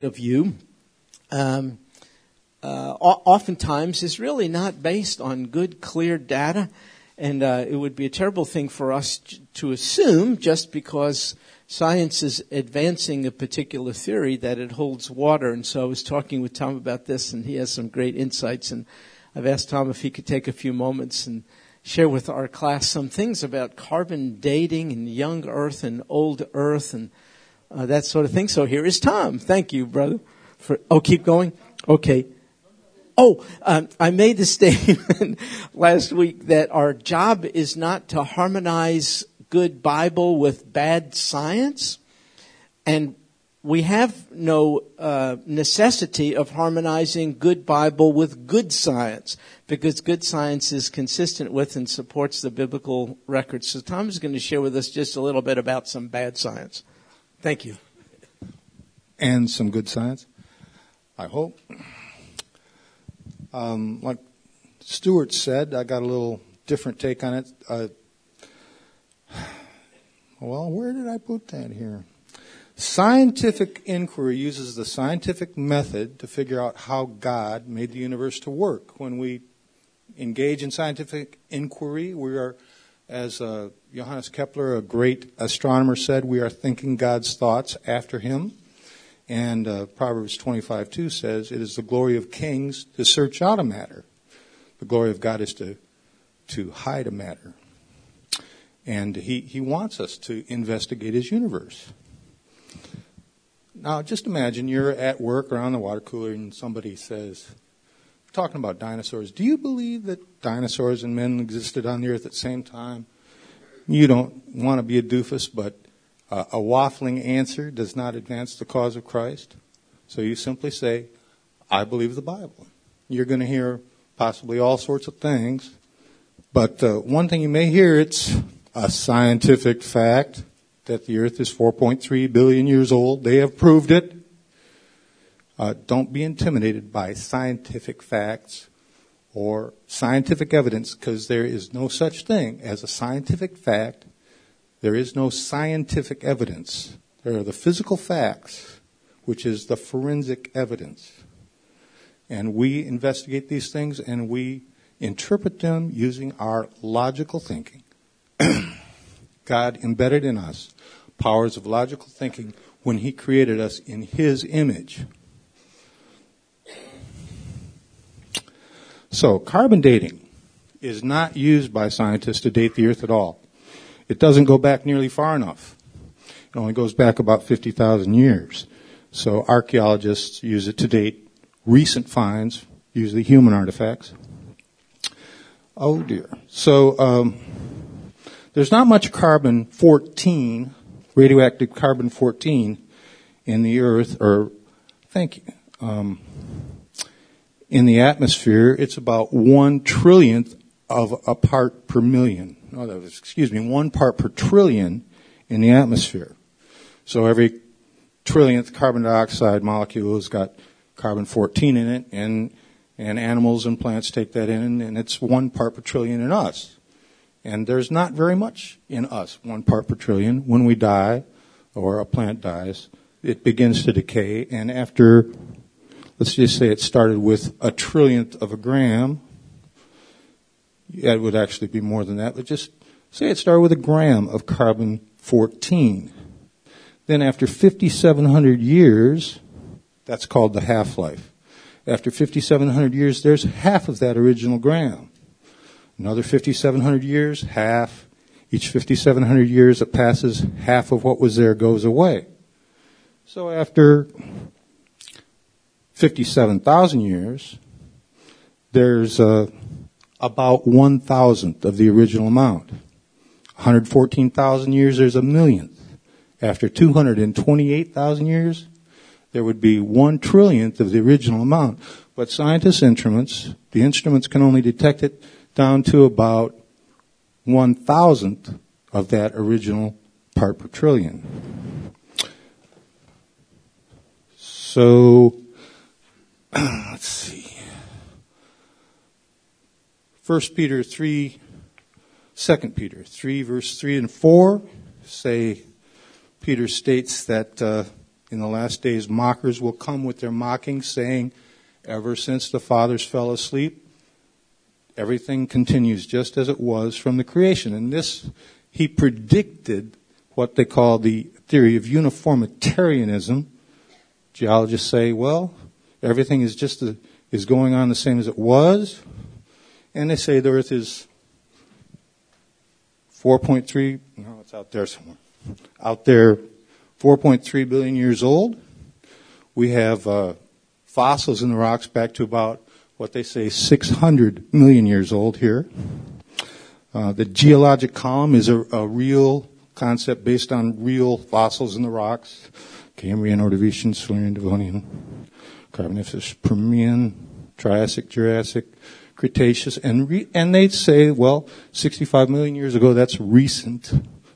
of you um, uh, oftentimes is really not based on good, clear data. And uh, it would be a terrible thing for us to assume just because science is advancing a particular theory that it holds water. And so I was talking with Tom about this, and he has some great insights. And I've asked Tom if he could take a few moments and share with our class some things about carbon dating and young Earth and old Earth and uh, that sort of thing. So here is Tom. Thank you, brother. For oh, keep going. Okay. Oh, um, I made the statement last week that our job is not to harmonize good Bible with bad science, and we have no uh, necessity of harmonizing good Bible with good science because good science is consistent with and supports the biblical record. So Tom is going to share with us just a little bit about some bad science. Thank you. And some good science, I hope. Um, like Stuart said, I got a little different take on it. Uh, well, where did I put that here? Scientific inquiry uses the scientific method to figure out how God made the universe to work. When we engage in scientific inquiry, we are, as uh, Johannes Kepler, a great astronomer, said, we are thinking God's thoughts after Him. And uh, Proverbs 25 2 says, It is the glory of kings to search out a matter. The glory of God is to, to hide a matter. And he, he wants us to investigate his universe. Now, just imagine you're at work around the water cooler and somebody says, talking about dinosaurs, do you believe that dinosaurs and men existed on the earth at the same time? You don't want to be a doofus, but uh, a waffling answer does not advance the cause of Christ. So you simply say, I believe the Bible. You're going to hear possibly all sorts of things, but uh, one thing you may hear, it's a scientific fact that the earth is 4.3 billion years old. They have proved it. Uh, don't be intimidated by scientific facts or scientific evidence because there is no such thing as a scientific fact there is no scientific evidence. There are the physical facts, which is the forensic evidence. And we investigate these things and we interpret them using our logical thinking. God embedded in us powers of logical thinking when He created us in His image. So, carbon dating is not used by scientists to date the Earth at all. It doesn't go back nearly far enough. It only goes back about 50,000 years. So archaeologists use it to date recent finds, usually human artifacts. Oh dear. So um, there's not much carbon 14, radioactive carbon 14, in the Earth, or thank you, um, in the atmosphere. It's about one trillionth of a part per million oh, that was, excuse me, one part per trillion in the atmosphere. So every trillionth carbon dioxide molecule has got carbon 14 in it, and and animals and plants take that in, and it's one part per trillion in us. And there's not very much in us, one part per trillion. When we die, or a plant dies, it begins to decay, and after, let's just say it started with a trillionth of a gram, it would actually be more than that, but just say it started with a gram of carbon 14. Then after 5,700 years, that's called the half-life. After 5,700 years, there's half of that original gram. Another 5,700 years, half. Each 5,700 years that passes, half of what was there goes away. So after 57,000 years, there's a about one thousandth of the original amount. 114,000 years, there's a millionth. After 228,000 years, there would be one trillionth of the original amount. But scientists' instruments, the instruments can only detect it down to about one thousandth of that original part per trillion. So, let's see. 1 Peter 3, 2 Peter 3, verse 3 and 4 say, Peter states that uh, In the last days, mockers will come with their mocking, saying, Ever since the fathers fell asleep, everything continues just as it was from the creation. And this, he predicted what they call the theory of uniformitarianism. Geologists say, well, everything is just is going on the same as it was. And they say the earth is 4.3, no, it's out there somewhere. Out there, 4.3 billion years old. We have uh, fossils in the rocks back to about what they say 600 million years old here. Uh, the geologic column is a, a, real concept based on real fossils in the rocks. Cambrian, Ordovician, Silurian, Devonian, Carboniferous, Permian, Triassic, Jurassic, Cretaceous, and re- and they'd say, well, 65 million years ago, that's recent.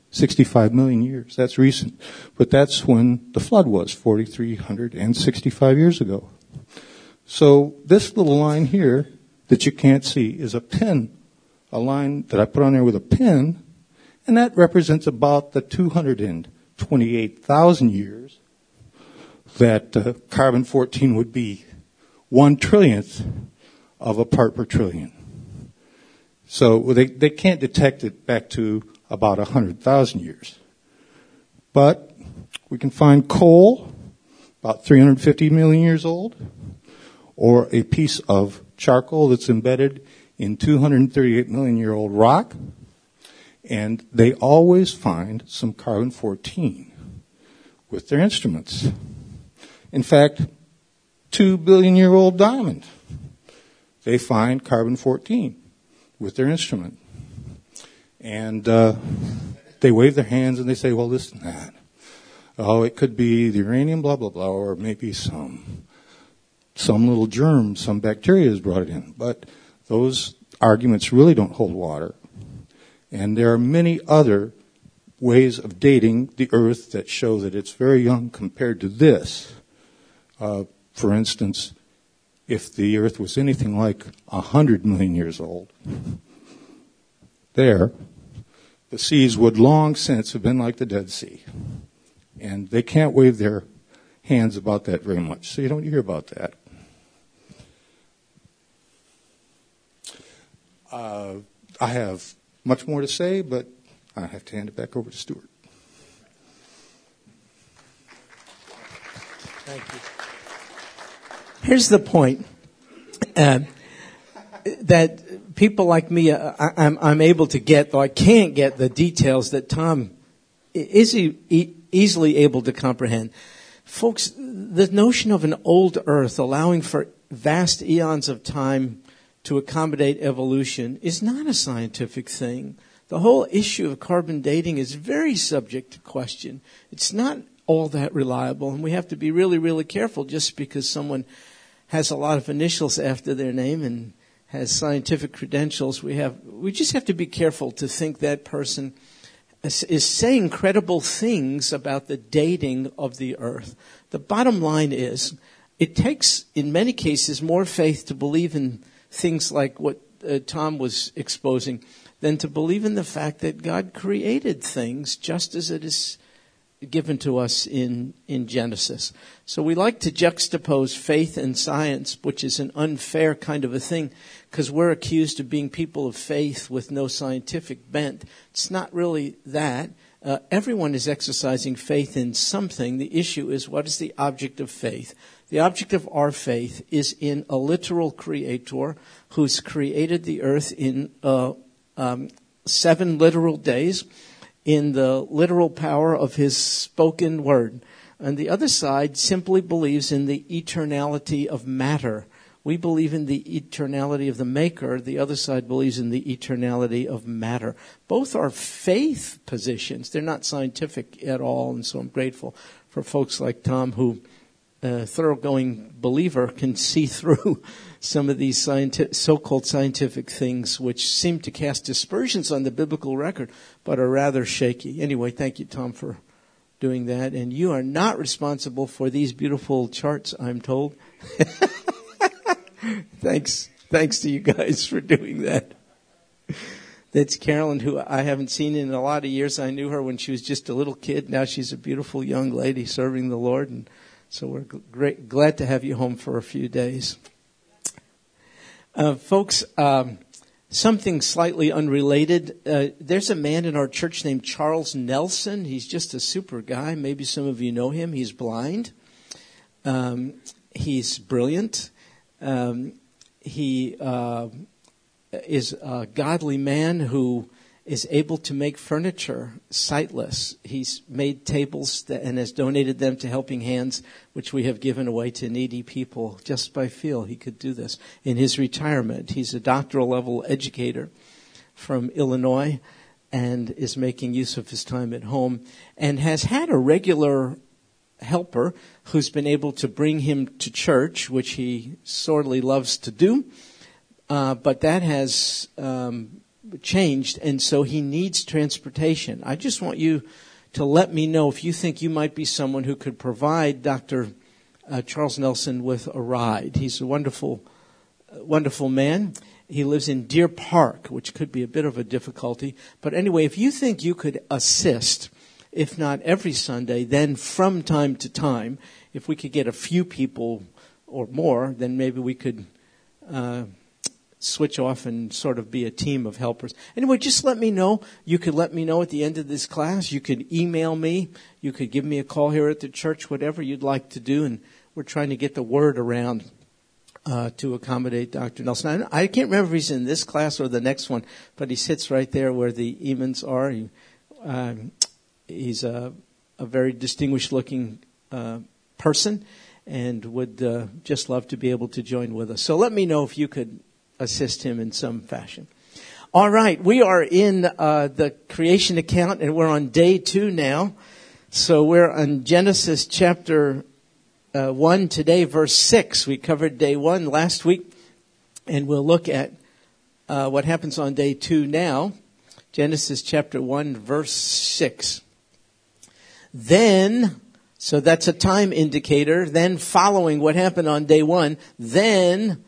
65 million years, that's recent. But that's when the flood was, 4,365 years ago. So this little line here that you can't see is a pin, a line that I put on there with a pin, and that represents about the 228,000 years that uh, carbon 14 would be one trillionth of a part per trillion. So they, they can't detect it back to about 100,000 years. But we can find coal, about 350 million years old, or a piece of charcoal that's embedded in 238 million year old rock, and they always find some carbon 14 with their instruments. In fact, 2 billion year old diamond they find carbon 14 with their instrument. And uh, they wave their hands and they say, well, this and that. Oh, it could be the uranium, blah, blah, blah, or maybe some, some little germ, some bacteria has brought it in. But those arguments really don't hold water. And there are many other ways of dating the Earth that show that it's very young compared to this. Uh, for instance, if the earth was anything like a hundred million years old, there, the seas would long since have been like the Dead Sea. And they can't wave their hands about that very much, so you don't hear about that. Uh, I have much more to say, but I have to hand it back over to Stuart. Thank you. Here's the point. Uh, that people like me, uh, I, am I'm, I'm able to get, though I can't get the details that Tom is easily able to comprehend. Folks, the notion of an old earth allowing for vast eons of time to accommodate evolution is not a scientific thing. The whole issue of carbon dating is very subject to question. It's not all that reliable, and we have to be really, really careful just because someone has a lot of initials after their name and has scientific credentials. We have we just have to be careful to think that person is, saying credible things about the dating of the earth. The bottom line is it takes in many cases more faith to believe in things like what uh, Tom was exposing than to believe in the fact that God created things just as it is given to us in, in Genesis. So we like to juxtapose faith and science, which is an unfair kind of a thing, because we're accused of being people of faith with no scientific bent. It's not really that. Uh, everyone is exercising faith in something. The issue is what is the object of faith? The object of our faith is in a literal creator who's created the earth in uh, um, seven literal days in the literal power of his spoken word. And the other side simply believes in the eternality of matter. We believe in the eternality of the maker. The other side believes in the eternality of matter. Both are faith positions. They're not scientific at all. And so I'm grateful for folks like Tom who, a thoroughgoing believer, can see through some of these so-called scientific things which seem to cast dispersions on the biblical record, but are rather shaky. Anyway, thank you, Tom, for doing that. And you are not responsible for these beautiful charts, I'm told. thanks, thanks to you guys for doing that. That's Carolyn, who I haven't seen in a lot of years. I knew her when she was just a little kid. Now she's a beautiful young lady serving the Lord, and so we're great, glad to have you home for a few days. Uh, folks, um, something slightly unrelated. Uh, there's a man in our church named Charles Nelson. He's just a super guy. Maybe some of you know him. He's blind. Um, he's brilliant. Um, he uh, is a godly man who is able to make furniture sightless. He's made tables and has donated them to Helping Hands, which we have given away to needy people just by feel he could do this. In his retirement, he's a doctoral level educator from Illinois and is making use of his time at home and has had a regular helper who's been able to bring him to church, which he sorely loves to do. Uh, but that has um, changed, and so he needs transportation. I just want you to let me know if you think you might be someone who could provide Dr. Uh, Charles Nelson with a ride. He's a wonderful, uh, wonderful man. He lives in Deer Park, which could be a bit of a difficulty. But anyway, if you think you could assist, if not every Sunday, then from time to time, if we could get a few people or more, then maybe we could uh, switch off and sort of be a team of helpers. Anyway, just let me know. You could let me know at the end of this class. You could email me. You could give me a call here at the church, whatever you'd like to do. And we're trying to get the word around uh, to accommodate Dr. Nelson. I, can't remember if he's in this class or the next one, but he sits right there where the Emans are. He, um, he's a, a, very distinguished looking uh, person and would uh, just love to be able to join with us. So let me know if you could assist him in some fashion. All right, we are in uh, the creation account, and we're on day two now. So we're on Genesis chapter uh, one today, verse six. We covered day one last week, and we'll look at uh, what happens on day two now. Genesis chapter one, verse six. Then, so that's a time indicator. Then, following what happened on day one, then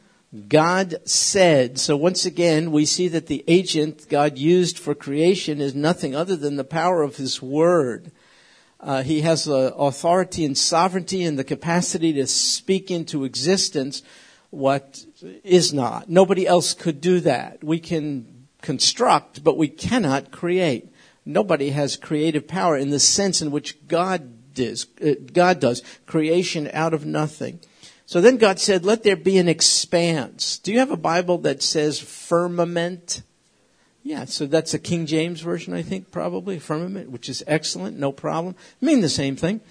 God said. So once again, we see that the agent God used for creation is nothing other than the power of His Word. Uh, he has the authority and sovereignty and the capacity to speak into existence what is not. Nobody else could do that. We can construct, but we cannot create. Nobody has creative power in the sense in which God does. Uh, God does creation out of nothing. So then God said, let there be an expanse. Do you have a Bible that says firmament? Yeah, so that's a King James version, I think, probably, firmament, which is excellent, no problem. I mean the same thing.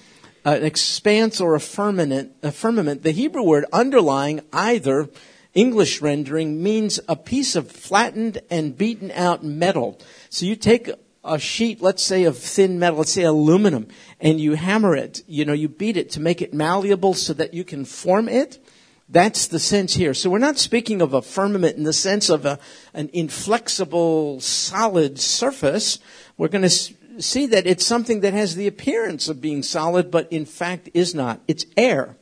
Uh, an expanse or a firmament, a firmament, the Hebrew word underlying either English rendering means a piece of flattened and beaten out metal. So you take a sheet, let's say of thin metal, let's say aluminum, and you hammer it, you know, you beat it to make it malleable so that you can form it. That's the sense here. So we're not speaking of a firmament in the sense of a, an inflexible, solid surface. We're going to see that it's something that has the appearance of being solid, but in fact is not. It's air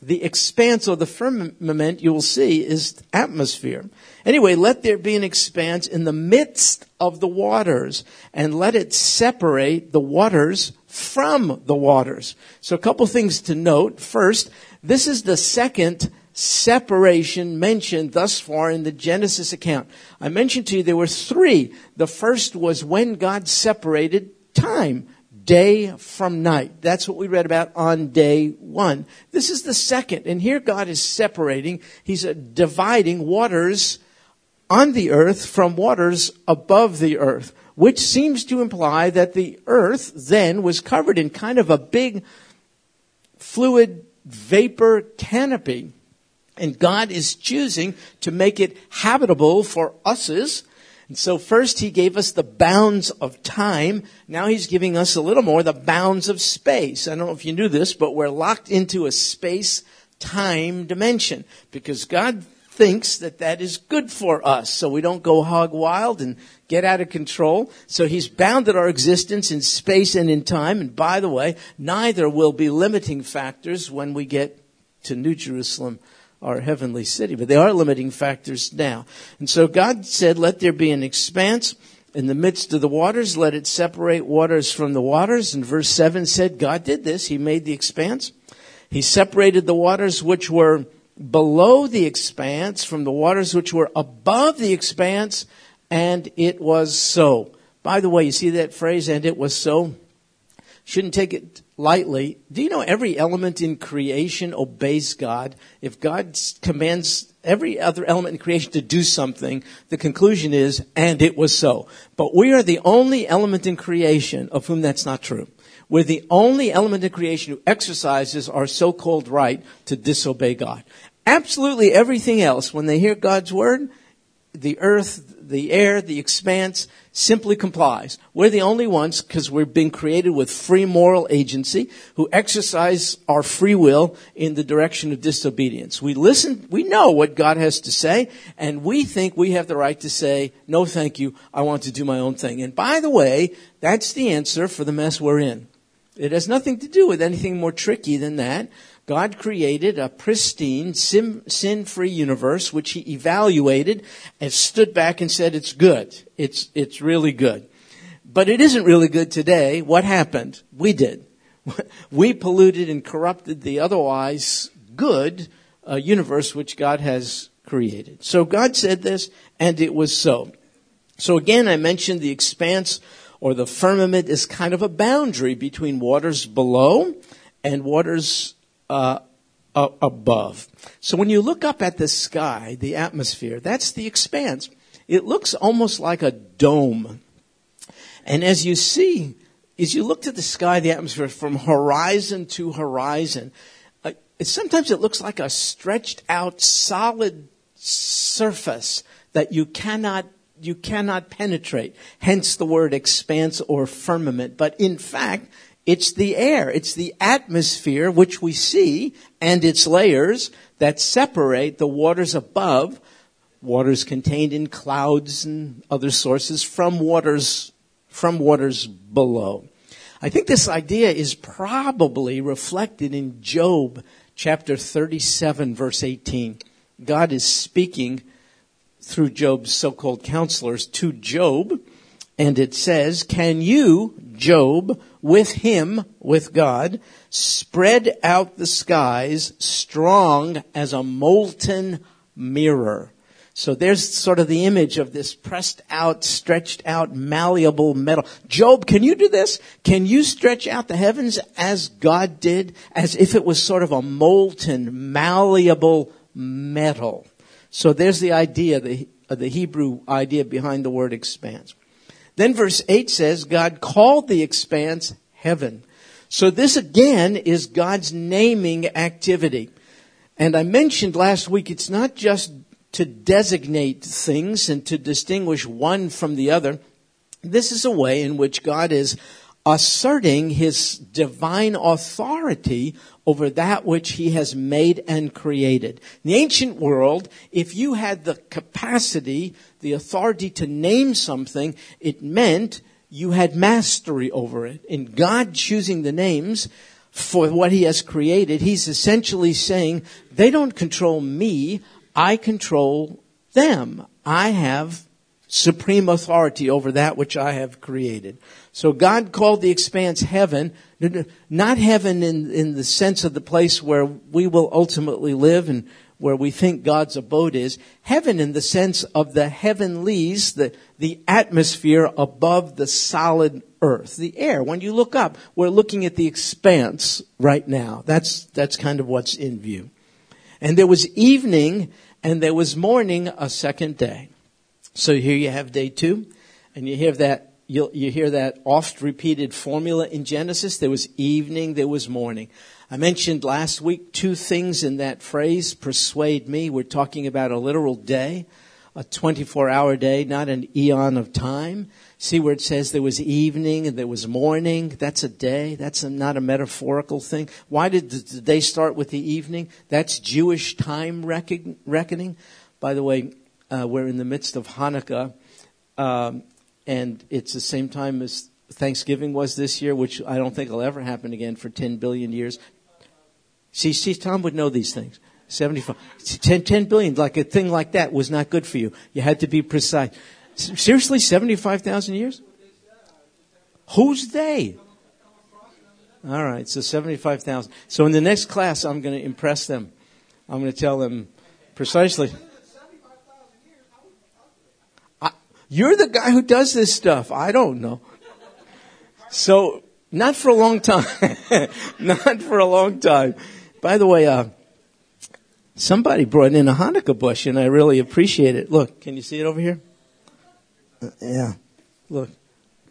the expanse or the firmament you will see is atmosphere. Anyway, let there be an expanse in the midst of the waters and let it separate the waters from the waters. So a couple things to note. First, this is the second separation mentioned thus far in the Genesis account. I mentioned to you there were three. The first was when God separated time day from night. That's what we read about on day one. This is the second. And here God is separating. He's uh, dividing waters on the earth from waters above the earth, which seems to imply that the earth then was covered in kind of a big fluid vapor canopy. And God is choosing to make it habitable for us's and so first he gave us the bounds of time. Now he's giving us a little more the bounds of space. I don't know if you knew this, but we're locked into a space time dimension because God thinks that that is good for us so we don't go hog wild and get out of control. So he's bounded our existence in space and in time. And by the way, neither will be limiting factors when we get to New Jerusalem our heavenly city, but they are limiting factors now. And so God said, let there be an expanse in the midst of the waters, let it separate waters from the waters. And verse 7 said, God did this. He made the expanse. He separated the waters which were below the expanse from the waters which were above the expanse, and it was so. By the way, you see that phrase, and it was so? Shouldn't take it lightly. Do you know every element in creation obeys God? If God commands every other element in creation to do something, the conclusion is, and it was so. But we are the only element in creation of whom that's not true. We're the only element in creation who exercises our so-called right to disobey God. Absolutely everything else, when they hear God's word, the earth, the air, the expanse simply complies. We're the only ones, because we've been created with free moral agency, who exercise our free will in the direction of disobedience. We listen, we know what God has to say, and we think we have the right to say, no thank you, I want to do my own thing. And by the way, that's the answer for the mess we're in. It has nothing to do with anything more tricky than that. God created a pristine, sin free universe, which He evaluated and stood back and said, it's good. It's, it's really good. But it isn't really good today. What happened? We did. We polluted and corrupted the otherwise good uh, universe which God has created. So God said this, and it was so. So again, I mentioned the expanse or the firmament is kind of a boundary between waters below and waters uh, uh, above. So when you look up at the sky, the atmosphere, that's the expanse. It looks almost like a dome. And as you see, as you look to the sky, the atmosphere from horizon to horizon, uh, it, sometimes it looks like a stretched out solid surface that you cannot you cannot penetrate. Hence the word expanse or firmament. But in fact, it's the air. It's the atmosphere which we see and its layers that separate the waters above, waters contained in clouds and other sources from waters, from waters below. I think this idea is probably reflected in Job chapter 37 verse 18. God is speaking through Job's so-called counselors to Job. And it says, can you, Job, with him, with God, spread out the skies strong as a molten mirror? So there's sort of the image of this pressed out, stretched out, malleable metal. Job, can you do this? Can you stretch out the heavens as God did? As if it was sort of a molten, malleable metal. So there's the idea, the, the Hebrew idea behind the word expanse. Then verse 8 says, God called the expanse heaven. So this again is God's naming activity. And I mentioned last week, it's not just to designate things and to distinguish one from the other. This is a way in which God is asserting his divine authority over that which he has made and created. In the ancient world, if you had the capacity, the authority to name something, it meant you had mastery over it. In God choosing the names for what he has created, he's essentially saying, they don't control me, I control them. I have supreme authority over that which I have created. So God called the expanse heaven, not heaven in, in the sense of the place where we will ultimately live and where we think God's abode is. Heaven in the sense of the heavenlies, the, the atmosphere above the solid earth, the air. When you look up, we're looking at the expanse right now. That's, that's kind of what's in view. And there was evening and there was morning a second day. So here you have day two, and you hear that you you hear that oft repeated formula in Genesis. There was evening, there was morning. I mentioned last week two things in that phrase, persuade me. We're talking about a literal day, a 24 hour day, not an eon of time. See where it says there was evening and there was morning. That's a day. That's a, not a metaphorical thing. Why did the day start with the evening? That's Jewish time reckoning. By the way, uh, we're in the midst of Hanukkah, um, and it's the same time as Thanksgiving was this year, which I don't think will ever happen again for 10 billion years. See, see, Tom would know these things. 75, 10, 10 billion, like a thing like that was not good for you. You had to be precise. Seriously, 75,000 years? Who's they? All right, so 75,000. So in the next class, I'm going to impress them. I'm going to tell them precisely. I, you're the guy who does this stuff. I don't know. So, not for a long time. not for a long time. By the way, uh, somebody brought in a Hanukkah bush and I really appreciate it. Look, can you see it over here? Uh, yeah. Look,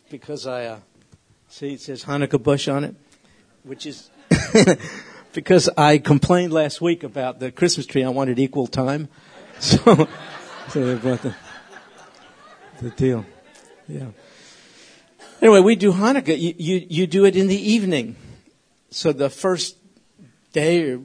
because I, uh, see it says Hanukkah bush on it, which is because I complained last week about the Christmas tree. I wanted equal time. So, so they brought the, the deal. Yeah. Anyway, we do Hanukkah. You, you, you do it in the evening. So the first day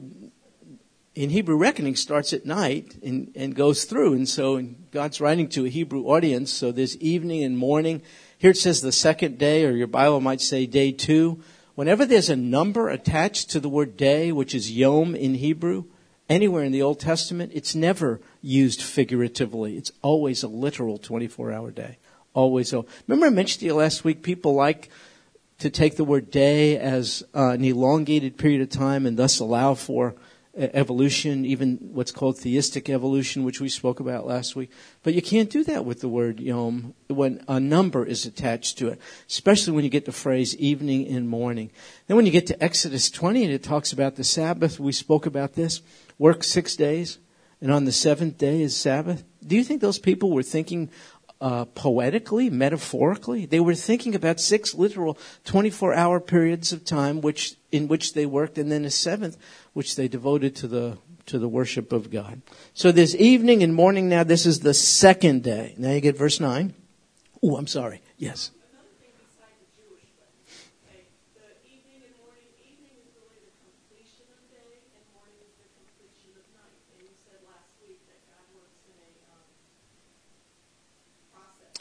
in Hebrew reckoning starts at night and, and goes through. And so God's writing to a Hebrew audience. So there's evening and morning. Here it says the second day, or your Bible might say day two. Whenever there's a number attached to the word day, which is yom in Hebrew, anywhere in the Old Testament, it's never used figuratively. It's always a literal 24 hour day. Always. So, remember I mentioned to you last week, people like to take the word day as uh, an elongated period of time and thus allow for evolution, even what's called theistic evolution, which we spoke about last week. But you can't do that with the word yom when a number is attached to it, especially when you get the phrase evening and morning. Then when you get to Exodus 20 and it talks about the Sabbath, we spoke about this. Work six days, and on the seventh day is Sabbath. Do you think those people were thinking uh, poetically, metaphorically. They were thinking about six literal 24 hour periods of time which, in which they worked, and then a seventh which they devoted to the, to the worship of God. So this evening and morning now, this is the second day. Now you get verse 9. Oh, I'm sorry. Yes.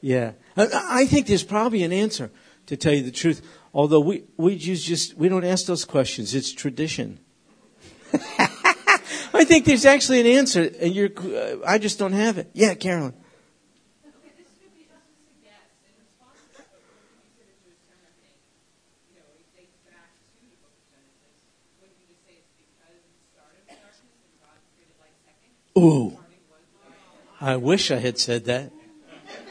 Yeah. I think there's probably an answer, to tell you the truth. Although we, we just, we don't ask those questions. It's tradition. I think there's actually an answer, and you're, uh, I just don't have it. Yeah, Carolyn. Ooh. I wish I had said that.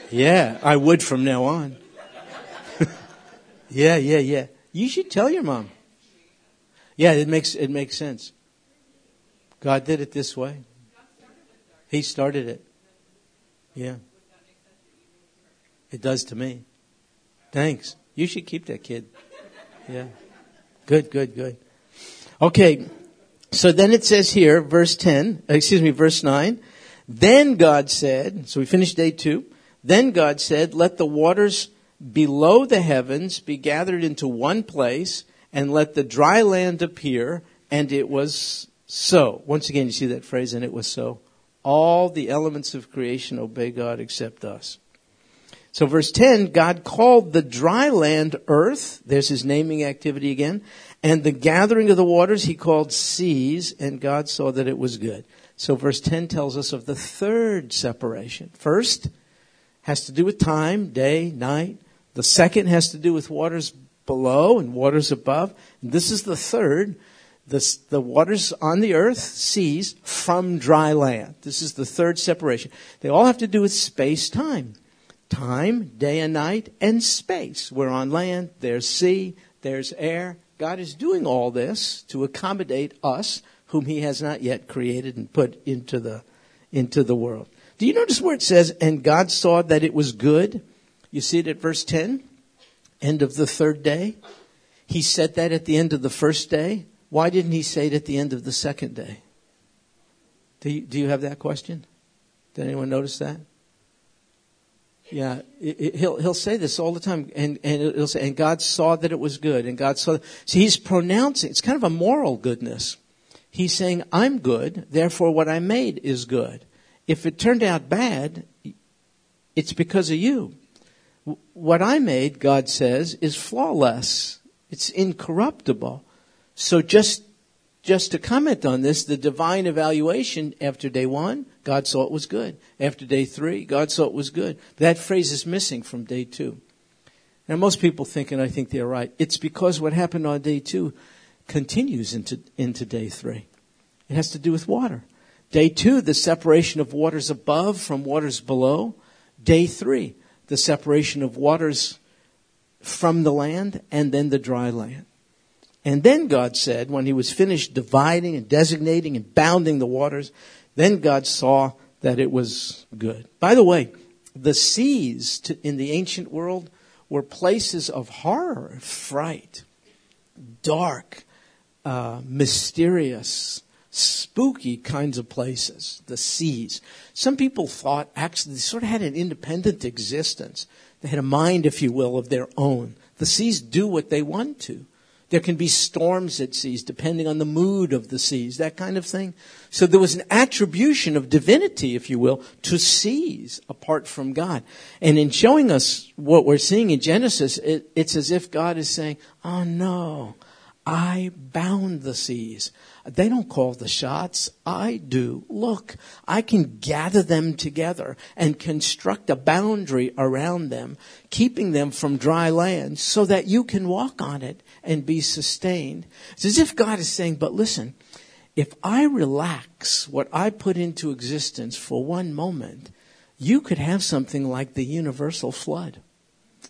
Yeah, I would from now on. yeah, yeah, yeah. You should tell your mom. Yeah, it makes it makes sense. God did it this way. He started it. Yeah. It does to me. Thanks. You should keep that kid. Yeah. Good, good, good. Okay. So then it says here, verse 10, excuse me, verse 9. Then God said, so we finished day two. Then God said, Let the waters below the heavens be gathered into one place, and let the dry land appear. And it was so. Once again, you see that phrase, and it was so. All the elements of creation obey God except us. So verse 10, God called the dry land earth. There's his naming activity again. And the gathering of the waters he called seas, and God saw that it was good. So verse 10 tells us of the third separation. First, has to do with time, day, night. The second has to do with waters below and waters above. And this is the third. The, the waters on the earth, seas, from dry land. This is the third separation. They all have to do with space time. Time, day and night, and space. We're on land, there's sea, there's air. God is doing all this to accommodate us, whom He has not yet created and put into the, into the world. Do you notice where it says, and God saw that it was good? You see it at verse 10? End of the third day. He said that at the end of the first day. Why didn't he say it at the end of the second day? Do you, do you have that question? Did anyone notice that? Yeah, it, it, he'll he'll say this all the time, and and he'll say, and God saw that it was good, and God saw. See, he's pronouncing. It's kind of a moral goodness. He's saying, I'm good, therefore what I made is good. If it turned out bad, it's because of you. What I made, God says, is flawless. It's incorruptible. So just just to comment on this, the divine evaluation after day one, God saw it was good. After day three, God saw it was good. That phrase is missing from day two. Now, most people think, and I think they're right, it's because what happened on day two continues into, into day three. It has to do with water. Day two, the separation of waters above from waters below. Day three, the separation of waters from the land and then the dry land. And then God said, when he was finished dividing and designating and bounding the waters, then God saw that it was good. By the way, the seas to, in the ancient world were places of horror, fright, dark, uh, mysterious, spooky kinds of places, the seas. Some people thought actually they sort of had an independent existence. They had a mind, if you will, of their own. The seas do what they want to. There can be storms at seas depending on the mood of the seas, that kind of thing. So there was an attribution of divinity, if you will, to seas apart from God. And in showing us what we're seeing in Genesis, it, it's as if God is saying, oh no, I bound the seas. They don't call the shots. I do. Look, I can gather them together and construct a boundary around them, keeping them from dry land so that you can walk on it and be sustained. It's as if God is saying, but listen, if I relax what I put into existence for one moment, you could have something like the universal flood,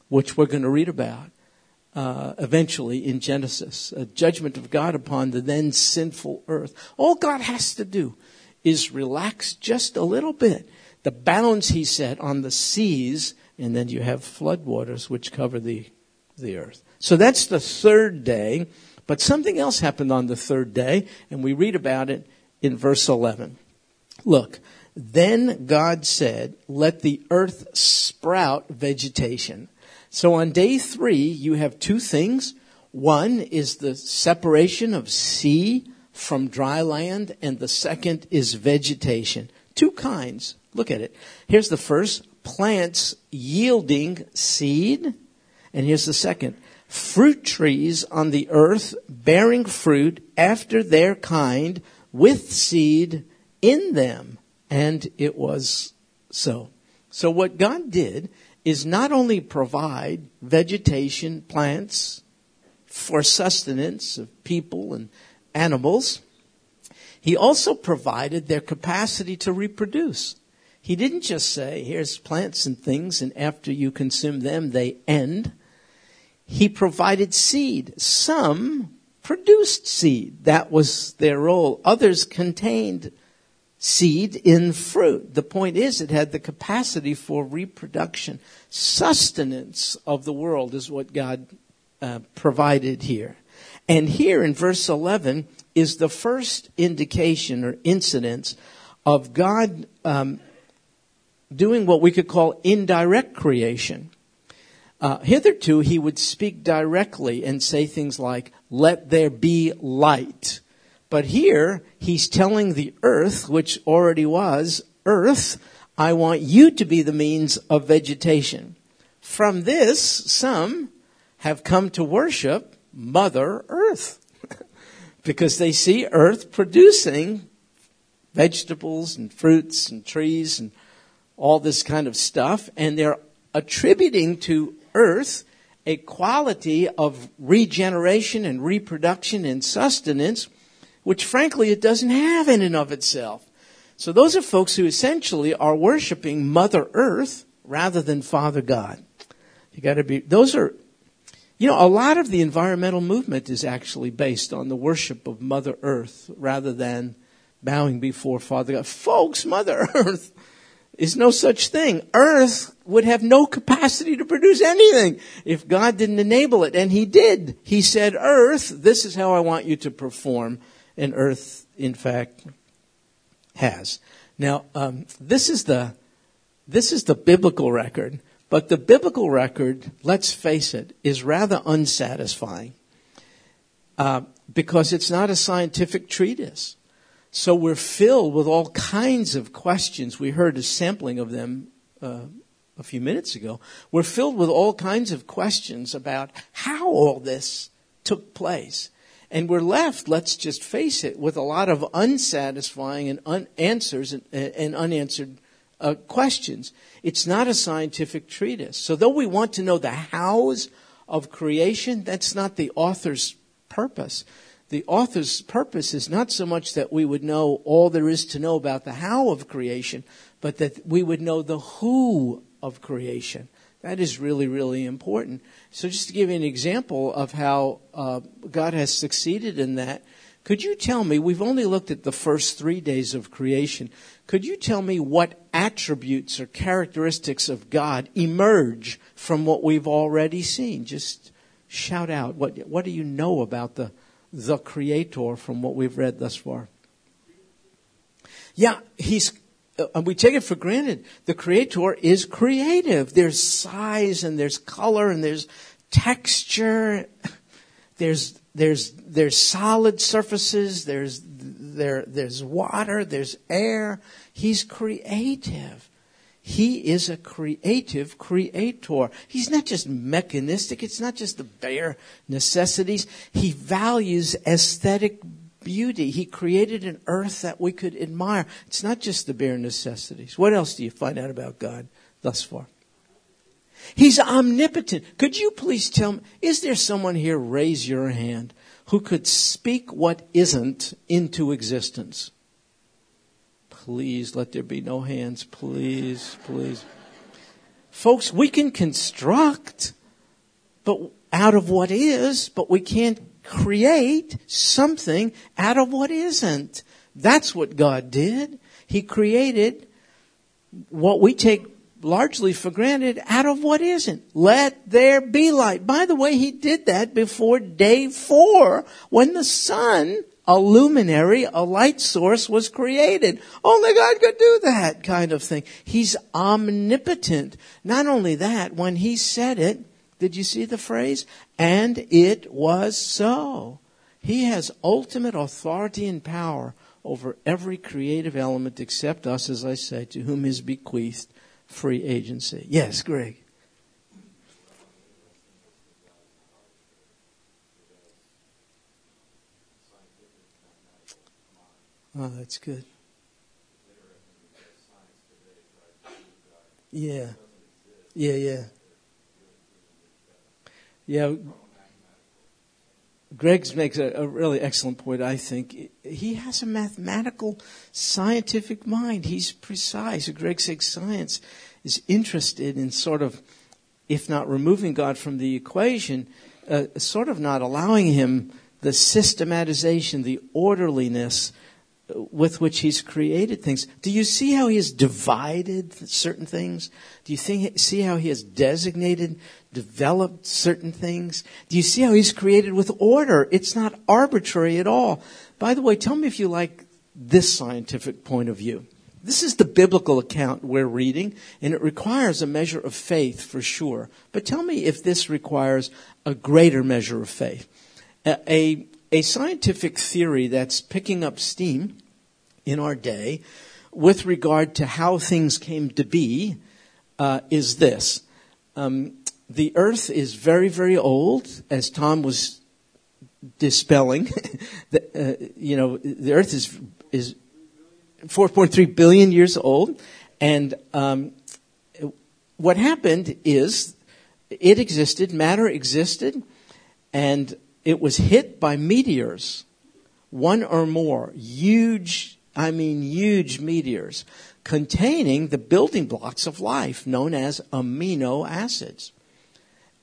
which we're going to read about uh, eventually in Genesis, a judgment of God upon the then sinful earth. All God has to do is relax just a little bit. The bounds he set on the seas, and then you have floodwaters which cover the, the earth. So that's the third day. But something else happened on the third day, and we read about it in verse 11. Look, then God said, let the earth sprout vegetation so on day three, you have two things. One is the separation of sea from dry land, and the second is vegetation. Two kinds. Look at it. Here's the first plants yielding seed, and here's the second fruit trees on the earth bearing fruit after their kind with seed in them. And it was so. So what God did is not only provide vegetation, plants for sustenance of people and animals, he also provided their capacity to reproduce. He didn't just say, here's plants and things, and after you consume them, they end. He provided seed. Some produced seed. That was their role. Others contained seed in fruit. The point is, it had the capacity for reproduction. Sustenance of the world is what God uh, provided here. And here in verse 11 is the first indication or incidence of God um, doing what we could call indirect creation. Uh, hitherto, he would speak directly and say things like, let there be light but here, he's telling the earth, which already was earth, I want you to be the means of vegetation. From this, some have come to worship Mother Earth because they see Earth producing vegetables and fruits and trees and all this kind of stuff, and they're attributing to Earth a quality of regeneration and reproduction and sustenance which frankly it doesn't have in and of itself. So those are folks who essentially are worshiping Mother Earth rather than Father God. You gotta be, those are, you know, a lot of the environmental movement is actually based on the worship of Mother Earth rather than bowing before Father God. Folks, Mother Earth is no such thing. Earth would have no capacity to produce anything if God didn't enable it. And He did. He said, Earth, this is how I want you to perform and earth, in fact, has. Now, um, this is the this is the biblical record. But the biblical record, let's face it, is rather unsatisfying uh, because it's not a scientific treatise. So we're filled with all kinds of questions. We heard a sampling of them uh, a few minutes ago. We're filled with all kinds of questions about how all this took place. And we're left, let's just face it, with a lot of unsatisfying and un- answers and, and unanswered uh, questions. It's not a scientific treatise. So though we want to know the hows of creation, that's not the author's purpose. The author's purpose is not so much that we would know all there is to know about the how of creation, but that we would know the who of creation. That is really, really important. So, just to give you an example of how uh, God has succeeded in that, could you tell me? We've only looked at the first three days of creation. Could you tell me what attributes or characteristics of God emerge from what we've already seen? Just shout out. What, what do you know about the, the Creator from what we've read thus far? Yeah, he's, uh, we take it for granted. The Creator is creative. There's size and there's color and there's texture. There's, there's, there's solid surfaces. There's, there, there's water. There's air. He's creative. He is a creative creator. He's not just mechanistic. It's not just the bare necessities. He values aesthetic beauty. He created an earth that we could admire. It's not just the bare necessities. What else do you find out about God thus far? He's omnipotent. Could you please tell me, is there someone here, raise your hand, who could speak what isn't into existence? Please let there be no hands. Please, please. Folks, we can construct but out of what is, but we can't create something out of what isn't. That's what God did. He created what we take largely for granted out of what isn't. Let there be light. By the way, he did that before day four when the sun a luminary, a light source was created. Only God could do that kind of thing. He's omnipotent. Not only that, when he said it, did you see the phrase? And it was so. He has ultimate authority and power over every creative element except us, as I say, to whom is bequeathed free agency. Yes, Greg. Oh, that's good. Yeah. Yeah, yeah. Yeah. Greg's makes a, a, really excellent point, I think. He has a mathematical, scientific mind. He's precise. Greg says science is interested in sort of, if not removing God from the equation, uh, sort of not allowing him the systematization, the orderliness, with which he's created things. Do you see how he has divided certain things? Do you think, see how he has designated, developed certain things? Do you see how he's created with order? It's not arbitrary at all. By the way, tell me if you like this scientific point of view. This is the biblical account we're reading, and it requires a measure of faith for sure. But tell me if this requires a greater measure of faith. A, a a scientific theory that's picking up steam in our day with regard to how things came to be uh, is this. Um, the earth is very, very old, as Tom was dispelling. the, uh, you know, the earth is, is 4.3 billion years old. And um, what happened is it existed, matter existed, and it was hit by meteors, one or more, huge, I mean huge meteors, containing the building blocks of life known as amino acids.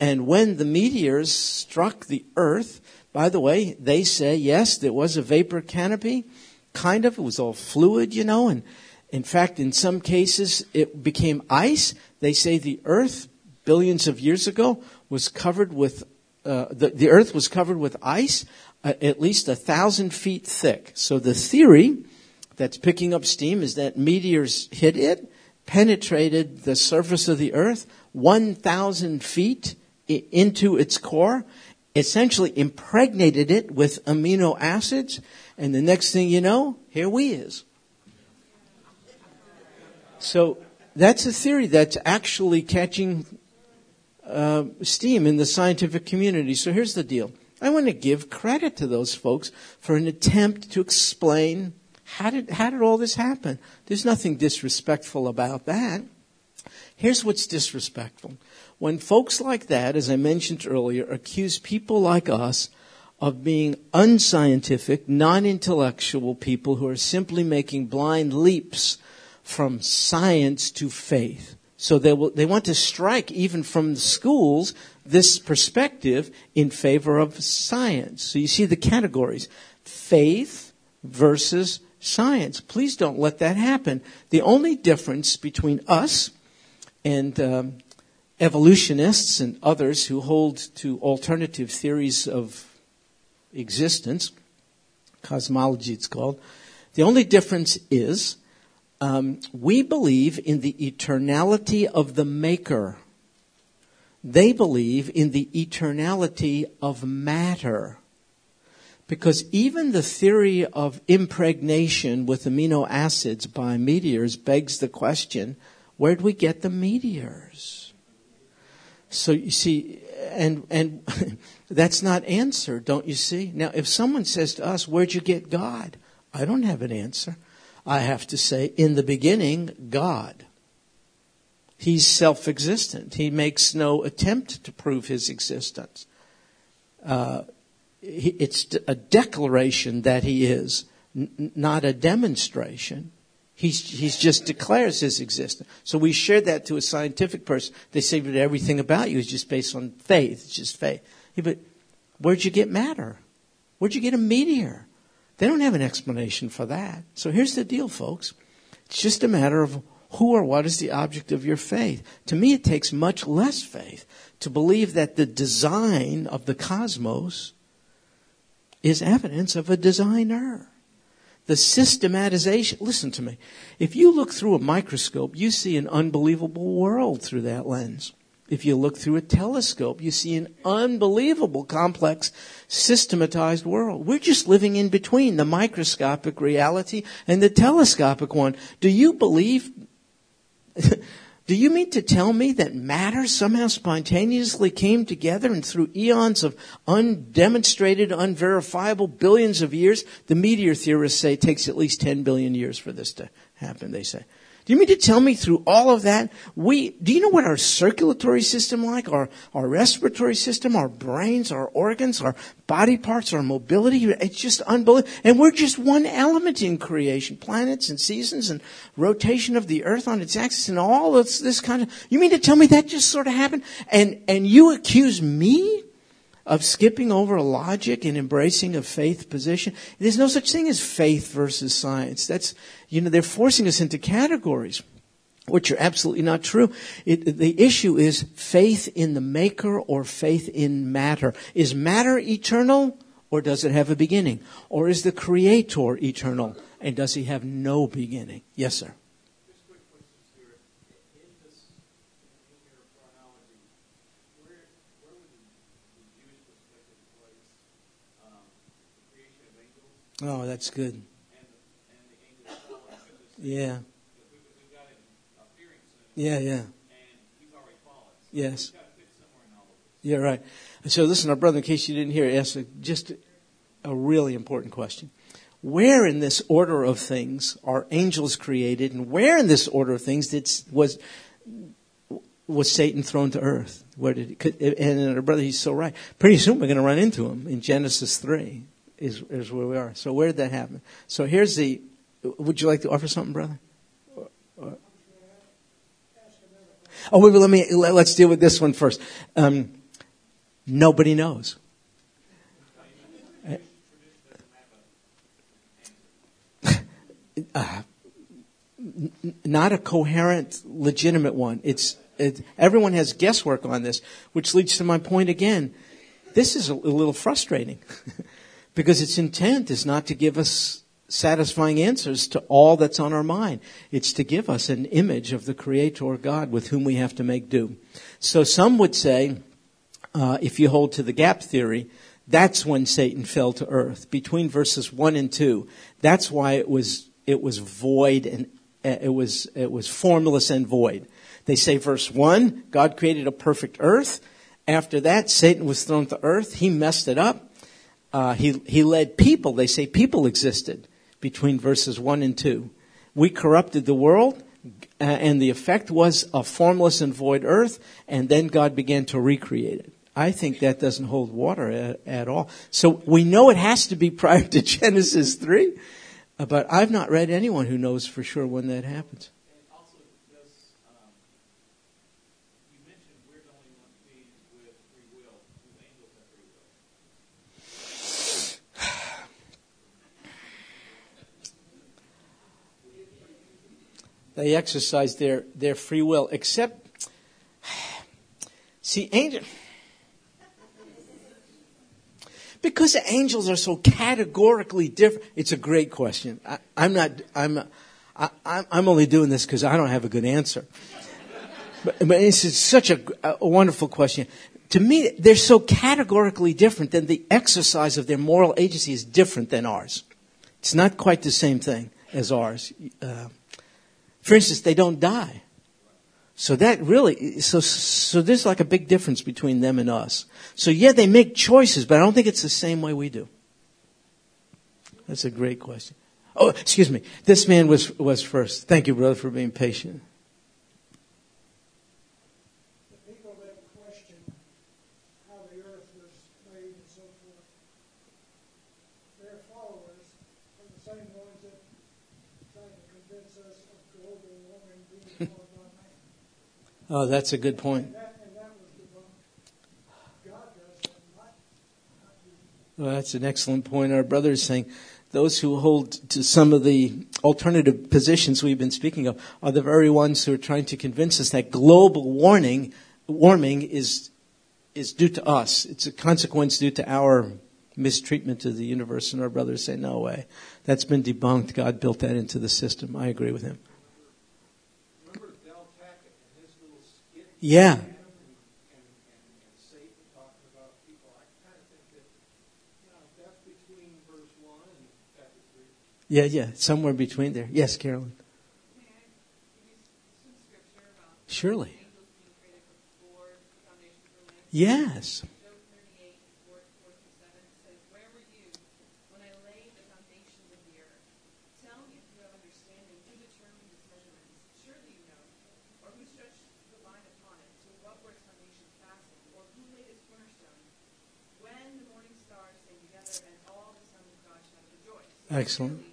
And when the meteors struck the earth, by the way, they say, yes, there was a vapor canopy, kind of, it was all fluid, you know, and in fact, in some cases, it became ice. They say the earth, billions of years ago, was covered with uh, the, the earth was covered with ice uh, at least a thousand feet thick. So the theory that's picking up steam is that meteors hit it penetrated the surface of the earth 1,000 feet into its core, essentially impregnated it with amino acids, and the next thing you know, here we is. So that's a theory that's actually catching uh, steam in the scientific community. So here's the deal. I want to give credit to those folks for an attempt to explain how did, how did all this happen? There's nothing disrespectful about that. Here's what's disrespectful. When folks like that, as I mentioned earlier, accuse people like us of being unscientific, non-intellectual people who are simply making blind leaps from science to faith. So they, will, they want to strike even from the schools this perspective in favor of science. So you see the categories. Faith versus science. Please don't let that happen. The only difference between us and um, evolutionists and others who hold to alternative theories of existence, cosmology it's called, the only difference is um, we believe in the eternality of the Maker. They believe in the eternality of matter. Because even the theory of impregnation with amino acids by meteors begs the question where'd we get the meteors? So you see, and, and that's not answered, don't you see? Now, if someone says to us, where'd you get God? I don't have an answer. I have to say, in the beginning, God. He's self existent. He makes no attempt to prove his existence. Uh, it's a declaration that he is, n- not a demonstration. He's, he's just declares his existence. So we share that to a scientific person. They say that everything about you is just based on faith. It's just faith. Yeah, but where'd you get matter? Where'd you get a meteor? They don't have an explanation for that. So here's the deal, folks. It's just a matter of who or what is the object of your faith. To me, it takes much less faith to believe that the design of the cosmos is evidence of a designer. The systematization, listen to me. If you look through a microscope, you see an unbelievable world through that lens. If you look through a telescope, you see an unbelievable, complex, systematized world. We're just living in between the microscopic reality and the telescopic one. Do you believe Do you mean to tell me that matter somehow spontaneously came together and through eons of undemonstrated, unverifiable billions of years, the meteor theorists say it takes at least 10 billion years for this to happen, they say. Do you mean to tell me through all of that, we, do you know what our circulatory system like, our, our respiratory system, our brains, our organs, our body parts, our mobility, it's just unbelievable. And we're just one element in creation, planets and seasons and rotation of the earth on its axis and all this, this kind of, you mean to tell me that just sort of happened? And, and you accuse me of skipping over a logic and embracing a faith position. There's no such thing as faith versus science. That's, you know, they're forcing us into categories, which are absolutely not true. It, the issue is faith in the maker or faith in matter. Is matter eternal or does it have a beginning? Or is the creator eternal and does he have no beginning? Yes, sir. Oh, that's good. Yeah. Yeah, yeah. Yes. Yeah, right. So listen, our brother, in case you didn't hear, asked just a really important question. Where in this order of things are angels created, and where in this order of things did, was was Satan thrown to earth? Where did he, and our brother, he's so right. Pretty soon we're going to run into him in Genesis three is, is where we are. So where did that happen? So here's the, would you like to offer something, brother? Oh, wait, let me, let, us deal with this one first. Um, nobody knows. Uh, not a coherent, legitimate one. It's, it, everyone has guesswork on this, which leads to my point again. This is a, a little frustrating. because its intent is not to give us satisfying answers to all that's on our mind. It's to give us an image of the Creator God with whom we have to make do. So some would say, uh, if you hold to the gap theory, that's when Satan fell to earth between verses one and two. That's why it was it was void and uh, it was it was formless and void. They say verse one, God created a perfect earth. After that, Satan was thrown to earth. He messed it up. Uh, he he led people. They say people existed between verses 1 and 2. We corrupted the world, uh, and the effect was a formless and void earth, and then God began to recreate it. I think that doesn't hold water at, at all. So we know it has to be prior to Genesis 3, uh, but I've not read anyone who knows for sure when that happens. They exercise their, their free will, except, see, angel, because angels are so categorically different. It's a great question. I, am not, I'm, I, I'm only doing this because I don't have a good answer. But, but it's, it's such a, a wonderful question. To me, they're so categorically different that the exercise of their moral agency is different than ours. It's not quite the same thing as ours. Uh, for instance, they don't die. So that really, so, so there's like a big difference between them and us. So yeah, they make choices, but I don't think it's the same way we do. That's a great question. Oh, excuse me. This man was, was first. Thank you, brother, for being patient. Oh, that's a good point. Well, that's an excellent point. Our brother is saying those who hold to some of the alternative positions we've been speaking of are the very ones who are trying to convince us that global warning, warming is, is due to us. It's a consequence due to our mistreatment of the universe. And our brothers say, no way. That's been debunked. God built that into the system. I agree with him. Yeah. Yeah, yeah, somewhere between there. Yes, Carolyn. Surely. Yes. Excellent.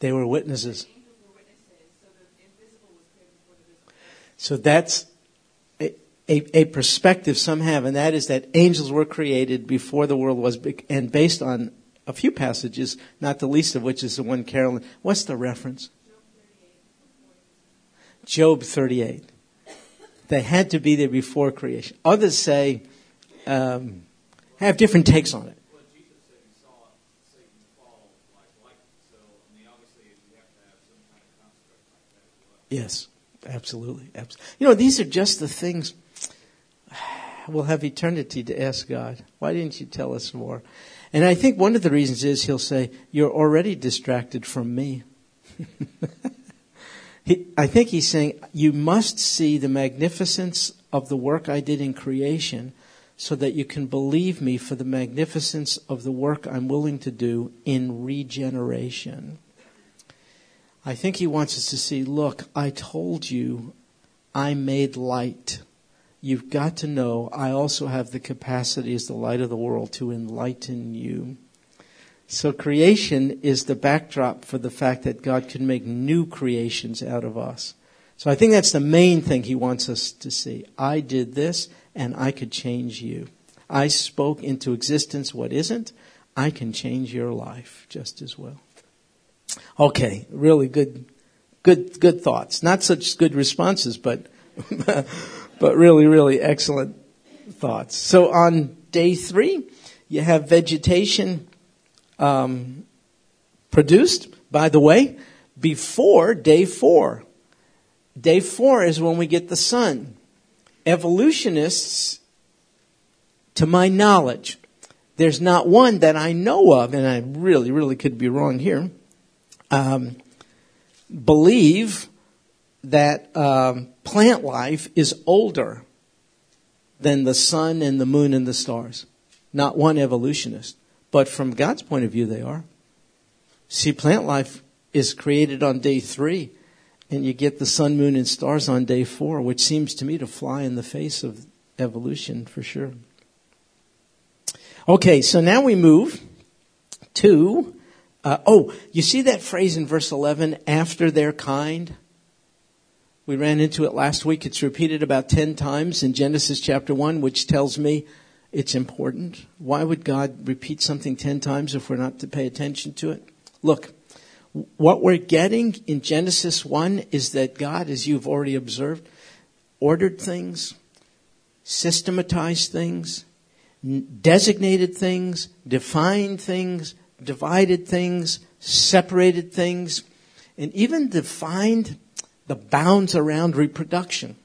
They were witnesses. So that's a, a, a, perspective some have, and that is that angels were created before the world was, and based on a few passages, not the least of which is the one Carolyn. What's the reference? Job 38. They had to be there before creation. Others say, um, have different takes on it. Yes, absolutely. absolutely. You know, these are just the things we'll have eternity to ask God. Why didn't you tell us more? And I think one of the reasons is he'll say, You're already distracted from me. he, I think he's saying, You must see the magnificence of the work I did in creation so that you can believe me for the magnificence of the work I'm willing to do in regeneration. I think he wants us to see look, I told you I made light. You've got to know I also have the capacity as the light of the world to enlighten you. So creation is the backdrop for the fact that God can make new creations out of us. So I think that's the main thing he wants us to see. I did this and I could change you. I spoke into existence what isn't. I can change your life just as well. Okay, really good, good, good thoughts. Not such good responses, but, but really, really excellent thoughts. So on day three, you have vegetation, um, Produced, by the way, before day four. Day four is when we get the sun. Evolutionists, to my knowledge, there's not one that I know of, and I really, really could be wrong here, um, believe that um, plant life is older than the sun and the moon and the stars. Not one evolutionist. But from God's point of view, they are. See, plant life is created on day three, and you get the sun, moon, and stars on day four, which seems to me to fly in the face of evolution for sure. Okay, so now we move to, uh, oh, you see that phrase in verse 11, after their kind? We ran into it last week. It's repeated about 10 times in Genesis chapter 1, which tells me it's important. Why would God repeat something 10 times if we're not to pay attention to it? Look, what we're getting in Genesis 1 is that God, as you've already observed, ordered things, systematized things, designated things, defined things, divided things, separated things, and even defined the bounds around reproduction.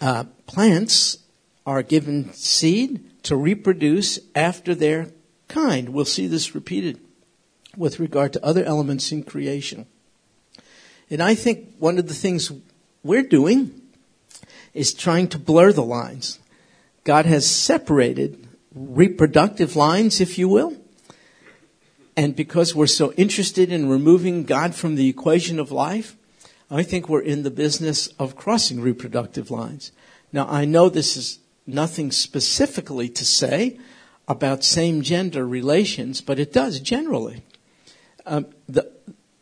Uh, plants are given seed to reproduce after their kind. We'll see this repeated with regard to other elements in creation. And I think one of the things we're doing is trying to blur the lines. God has separated reproductive lines, if you will. And because we're so interested in removing God from the equation of life, I think we're in the business of crossing reproductive lines. Now, I know this is nothing specifically to say about same gender relations, but it does generally. Um, the,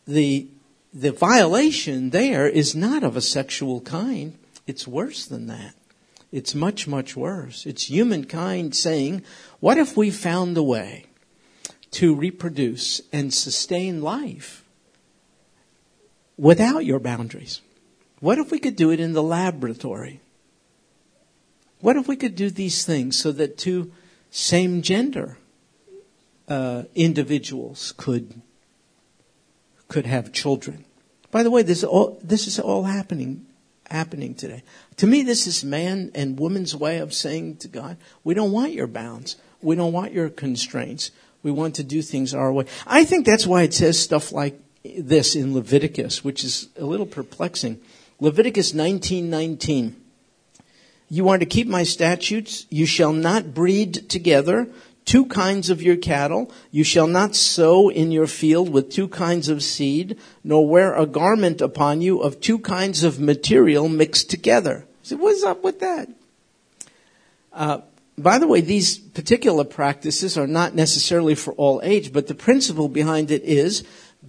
the, the violation there is not of a sexual kind, it's worse than that. It's much, much worse. It's humankind saying, what if we found a way to reproduce and sustain life without your boundaries? What if we could do it in the laboratory? What if we could do these things so that two same gender uh, individuals could could have children? By the way, this all this is all happening happening today. To me, this is man and woman's way of saying to God, "We don't want your bounds. We don't want your constraints. We want to do things our way." I think that's why it says stuff like this in Leviticus, which is a little perplexing. Leviticus 19:19. You are to keep my statutes. You shall not breed together two kinds of your cattle. You shall not sow in your field with two kinds of seed, nor wear a garment upon you of two kinds of material mixed together. So what's up with that? Uh, by the way, these particular practices are not necessarily for all age, but the principle behind it is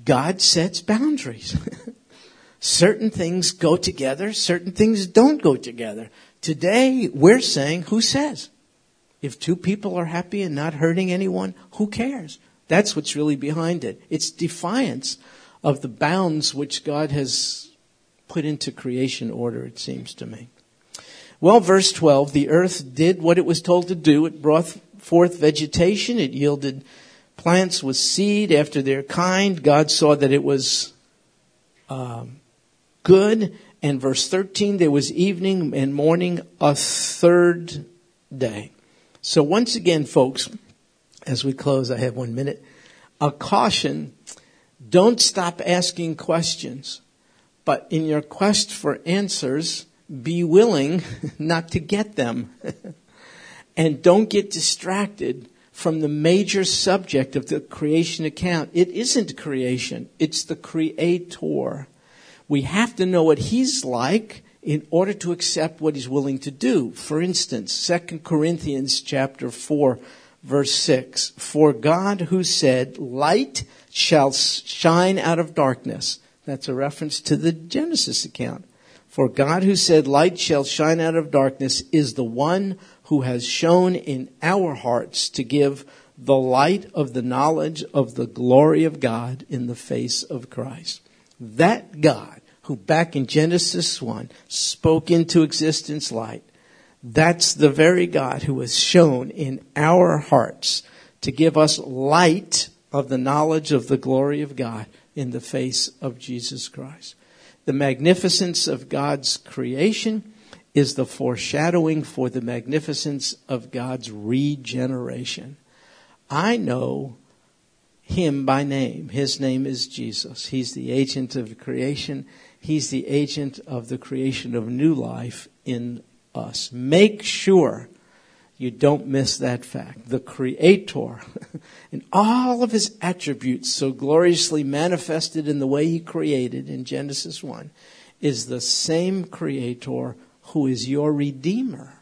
God sets boundaries. certain things go together, certain things don't go together. Today, we're saying, who says? If two people are happy and not hurting anyone, who cares? That's what's really behind it. It's defiance of the bounds which God has put into creation order, it seems to me. Well, verse 12, the earth did what it was told to do. It brought forth vegetation. It yielded plants with seed after their kind. God saw that it was um, good. And verse 13, there was evening and morning a third day. So once again, folks, as we close, I have one minute. A caution, don't stop asking questions, but in your quest for answers, be willing not to get them. and don't get distracted from the major subject of the creation account. It isn't creation, it's the creator. We have to know what he's like in order to accept what he's willing to do. For instance, 2 Corinthians chapter 4 verse 6, for God who said, light shall shine out of darkness. That's a reference to the Genesis account. For God who said, light shall shine out of darkness is the one who has shone in our hearts to give the light of the knowledge of the glory of God in the face of Christ. That God who back in Genesis 1 spoke into existence light, that's the very God who has shone in our hearts to give us light of the knowledge of the glory of God in the face of Jesus Christ. The magnificence of God's creation is the foreshadowing for the magnificence of God's regeneration. I know him by name. His name is Jesus. He's the agent of creation. He's the agent of the creation of new life in us. Make sure you don't miss that fact. The Creator, in all of His attributes so gloriously manifested in the way He created in Genesis 1, is the same Creator who is your Redeemer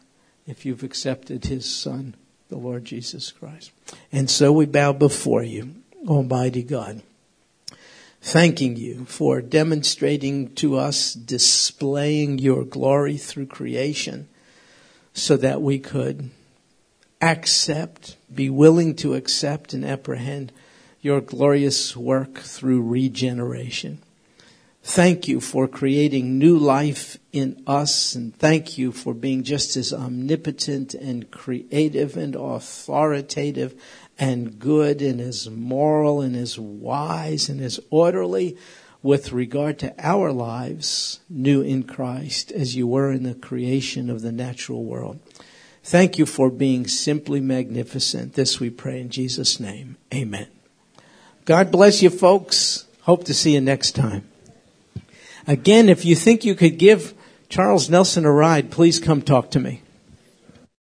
if you've accepted His Son, the Lord Jesus Christ. And so we bow before you, Almighty God thanking you for demonstrating to us, displaying your glory through creation so that we could accept, be willing to accept and apprehend your glorious work through regeneration. Thank you for creating new life in us and thank you for being just as omnipotent and creative and authoritative and good and as moral and as wise and as orderly with regard to our lives new in Christ as you were in the creation of the natural world. Thank you for being simply magnificent. This we pray in Jesus' name. Amen. God bless you folks. Hope to see you next time. Again, if you think you could give Charles Nelson a ride, please come talk to me.